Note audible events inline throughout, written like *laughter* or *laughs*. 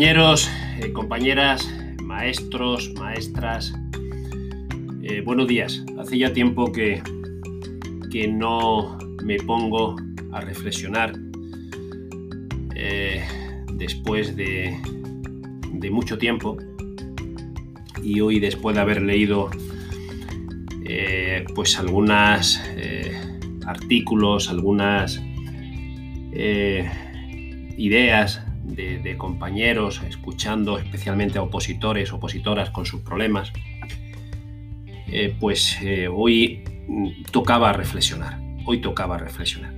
Compañeros, eh, compañeras, maestros, maestras, eh, buenos días. Hace ya tiempo que, que no me pongo a reflexionar eh, después de, de, mucho tiempo y hoy después de haber leído pues algunos artículos, algunas ideas de, compañeros, escuchando especialmente a opositores, opositoras con sus problemas, eh, pues eh, hoy tocaba reflexionar, hoy tocaba reflexionar.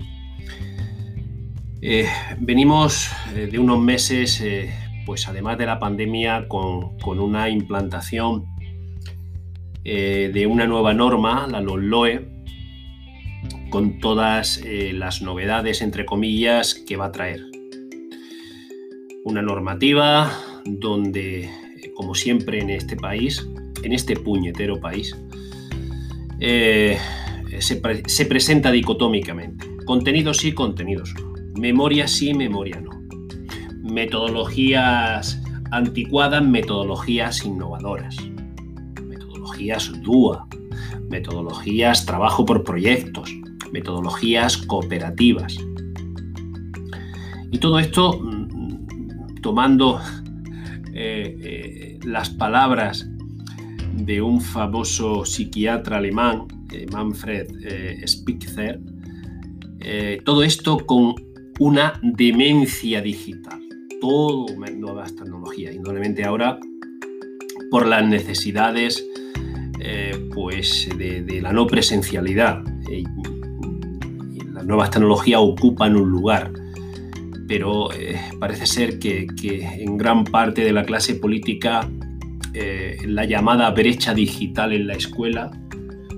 Eh, venimos de unos meses, pues además de la pandemia, con, una implantación de una nueva norma, la LOE, con todas las novedades, entre comillas, que va a traer una normativa donde, como siempre en este país, en este puñetero país, eh, se, presenta dicotómicamente. Contenidos sí, contenidos no. Memoria sí, memoria no. Metodologías anticuadas, metodologías innovadoras. Metodologías DUA. Metodologías trabajo por proyectos. Metodologías cooperativas. Y todo esto tomando eh, eh, las palabras de un famoso psiquiatra alemán, eh, Manfred Spitzer, todo esto con una demencia digital. Todo nuevas tecnologías, indudablemente ahora por las necesidades pues de, la no presencialidad. las nuevas tecnologías ocupan un lugar pero eh, parece ser que, en gran parte de la clase política eh, la llamada brecha digital en la escuela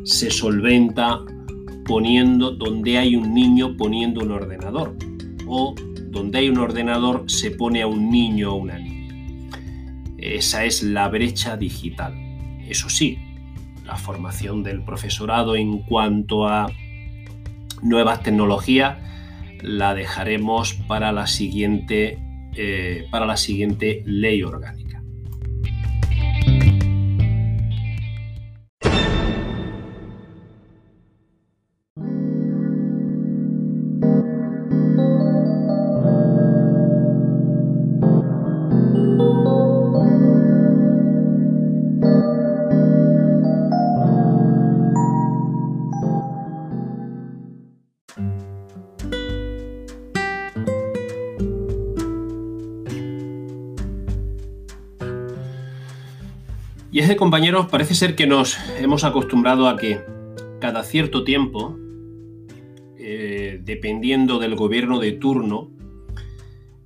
se solventa poniendo donde hay un niño poniendo un ordenador o donde hay un ordenador se pone a un niño o una niña. Esa es la brecha digital. Eso sí, la formación del profesorado en cuanto a nuevas tecnologías la dejaremos para la siguiente, eh, para la siguiente ley orgánica. Y es de compañeros, parece ser que nos hemos acostumbrado a que cada cierto tiempo, eh, dependiendo del gobierno de turno,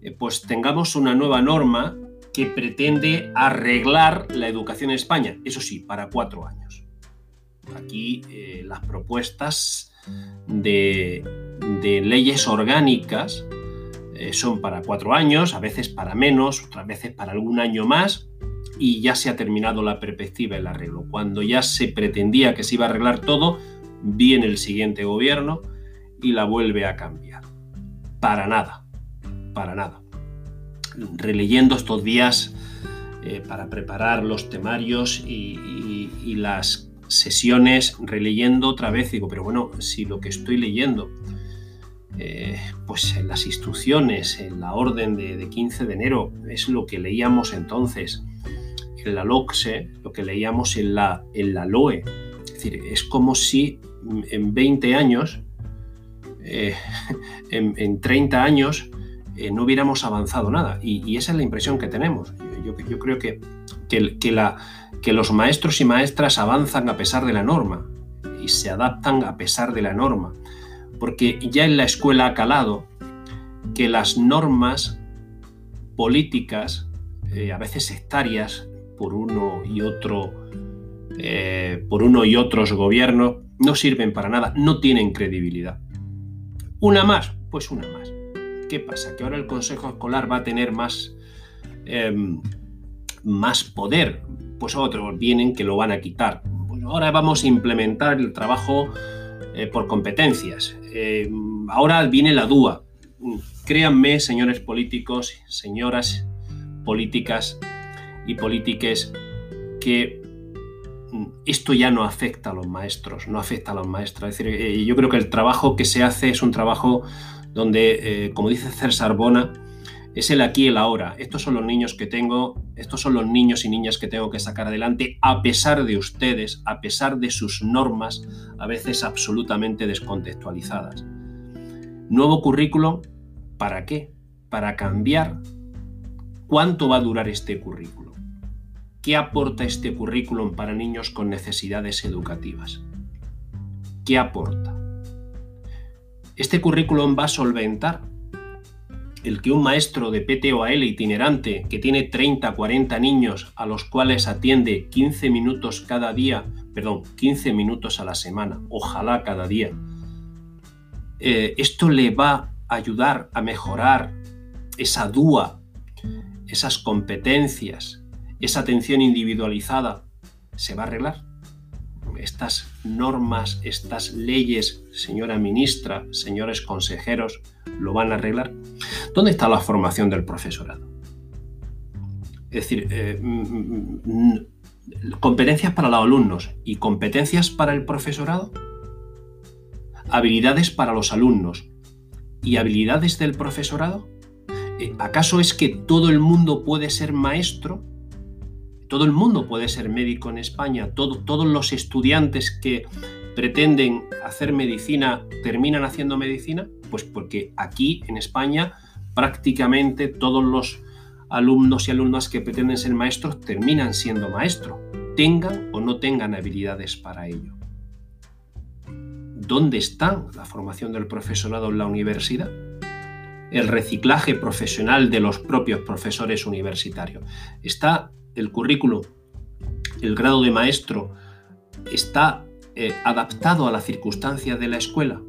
eh, pues tengamos una nueva norma que pretende arreglar la educación en España, eso sí, para cuatro años. Aquí eh, las propuestas de, de leyes orgánicas son para cuatro años, a veces para menos, otras veces para algún año más, y ya se ha terminado la perspectiva el arreglo. Cuando ya se pretendía que se iba a arreglar todo, viene el siguiente gobierno y la vuelve a cambiar. Para nada, para nada. Releyendo estos días eh, para preparar los temarios y, las sesiones, releyendo otra vez, digo, pero bueno, si lo que estoy leyendo, eh, pues en las instrucciones, en la orden de, de 15 de enero, es lo que leíamos entonces en la LOCSE, lo que leíamos en la, en la LOE. Es decir, es como si en 20 años, eh, *laughs* en, 30 años, eh, no hubiéramos avanzado nada. Y, esa es la impresión que tenemos. Yo, creo que, que los maestros y maestras avanzan a pesar de la norma y se adaptan a pesar de la norma. Porque ya en la escuela ha calado que las normas políticas, eh, a veces sectarias, por uno y otro, eh, por uno y otros gobiernos, no sirven para nada, no tienen credibilidad. Una más, pues una más. ¿Qué pasa? Que ahora el Consejo Escolar va a tener más, em, más poder. Pues otros vienen que lo van a quitar. ahora vamos a implementar el trabajo eh, por competencias. Em, ahora viene la DUA. Créanme, señores políticos, señoras políticas y políticas que mm, esto ya no afecta a los maestros, no afecta a los maestros. Es decir, eh, yo creo que el trabajo que se hace es un trabajo donde, eh, como dice César Bona, es el aquí y el ahora. Estos son los niños que tengo, estos son los niños y niñas que tengo que sacar adelante a pesar de ustedes, a pesar de sus normas, a veces absolutamente descontextualizadas. Nuevo currículo, ¿para qué? Para cambiar cuánto va a durar este currículo. ¿Qué aporta este currículum para niños con necesidades educativas? ¿Qué aporta? Este currículum va a solventar el que un maestro de PTOAL itinerante que tiene 30, 40 niños a los cuales atiende 15 minutos cada día, perdón, 15 minutos a la semana, ojalá cada día, eh, esto le va a ayudar a mejorar esa DUA, esas competencias, esa atención individualizada, ¿se va a arreglar? Estas normas, estas leyes, señora ministra, señores consejeros, ¿lo van a arreglar? ¿Dónde está la formación del profesorado? Es decir, eh, mm, mm, mm, competencias para los alumnos y competencias para el profesorado, habilidades para los alumnos y habilidades del profesorado. Eh, ¿Acaso es que todo el mundo puede ser maestro? Todo el mundo puede ser médico en España. todos los estudiantes que pretenden hacer medicina terminan haciendo medicina. Pues porque aquí en España prácticamente todos los alumnos y alumnas que pretenden ser maestros terminan siendo maestros, tengan o no tengan habilidades para ello. ¿Dónde está la formación del profesorado en la universidad? El reciclaje profesional de los propios profesores universitarios. ¿Está el currículo, el grado de maestro, está eh, adaptado a las circunstancias de la escuela?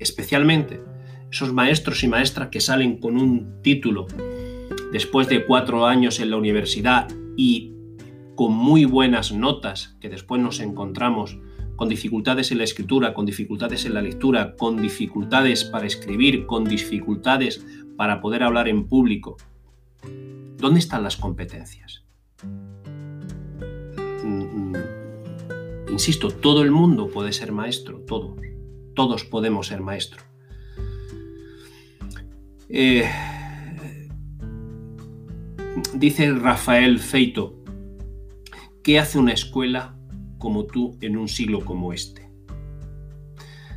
Especialmente esos maestros y maestras que salen con un título después de cuatro años en la universidad y con muy buenas notas, que después nos encontramos con dificultades en la escritura, con dificultades en la lectura, con dificultades para escribir, con dificultades para poder hablar en público. ¿Dónde están las competencias? Mm, mm, insisto, todo el mundo puede ser maestro, todos, todos podemos ser maestros. Eh, dice Rafael Feito, ¿qué hace una escuela como tú en un siglo como este?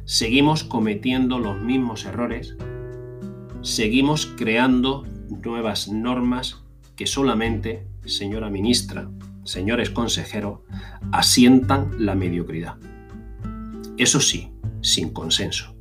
Seguimos cometiendo los mismos errores, seguimos creando nuevas normas que solamente, señora ministra, señores consejeros, asientan la mediocridad. Eso sí, sin consenso.